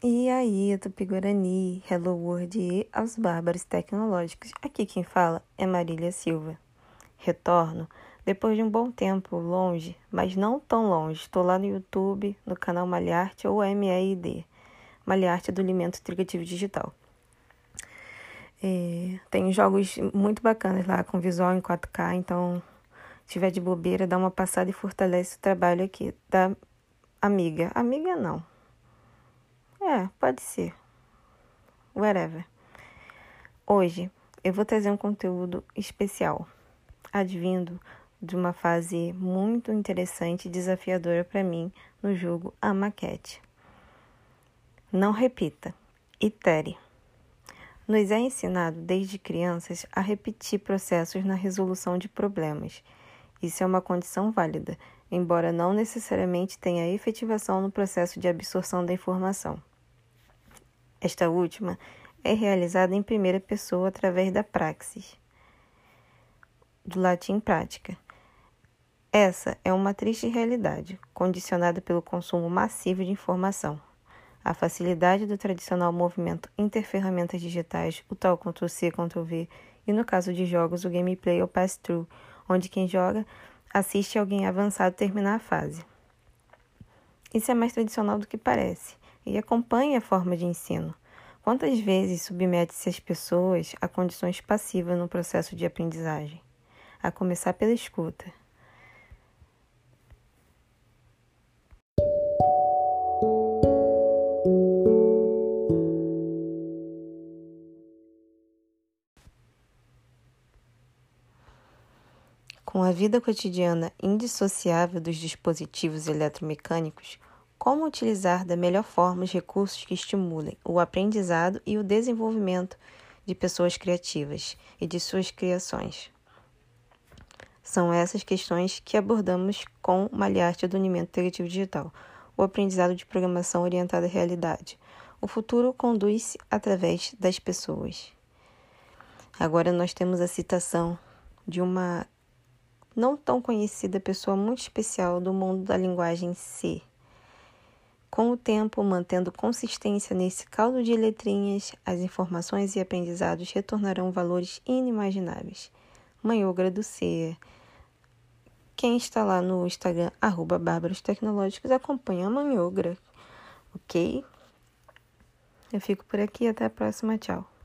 aí, Tupi-Guarani, Hello World e aos bárbaros tecnológicos. Aqui quem fala é Marília Silva. Retorno depois de um bom tempo longe, mas não tão longe. Estou lá no YouTube, no canal Malharte ou MEID, Malharte do Alimento Integrativo Digital. É, tem jogos muito bacanas lá com visual em 4K, então se tiver de bobeira, dá uma passada e fortalece o trabalho aqui da amiga. Amiga não é, pode ser. Whatever. Hoje eu vou trazer um conteúdo especial, advindo de uma fase muito interessante e desafiadora para mim no jogo A Maquete. Não repita. Itere. Nos é ensinado desde crianças a repetir processos na resolução de problemas. Isso é uma condição válida, embora não necessariamente tenha efetivação no processo de absorção da informação. Esta última é realizada em primeira pessoa através da praxis, do latim prática. Essa é uma triste realidade, condicionada pelo consumo massivo de informação. A facilidade do tradicional movimento interferramentas digitais, o tal Ctrl-C, Ctrl-V, e no caso de jogos, o gameplay ou pass-through, onde quem joga assiste alguém avançado terminar a fase. Isso é mais tradicional do que parece e acompanhe a forma de ensino. Quantas vezes submete-se as pessoas a condições passivas no processo de aprendizagem? A começar pela escuta. Com a vida cotidiana indissociável dos dispositivos eletromecânicos, como utilizar da melhor forma os recursos que estimulem o aprendizado e o desenvolvimento de pessoas criativas e de suas criações. São essas questões que abordamos com Malharte do Unimento Integrativo Digital, o aprendizado de programação orientada à realidade. O futuro conduz-se através das pessoas. Agora nós temos a citação de uma não tão conhecida pessoa muito especial do mundo da linguagem C, com o tempo, mantendo consistência nesse caldo de letrinhas, as informações e aprendizados retornarão valores inimagináveis. Manhogra do C. Quem está lá no Instagram, arroba Bárbaros Tecnológicos, acompanha a Manhogra, ok? Eu fico por aqui, até a próxima, tchau.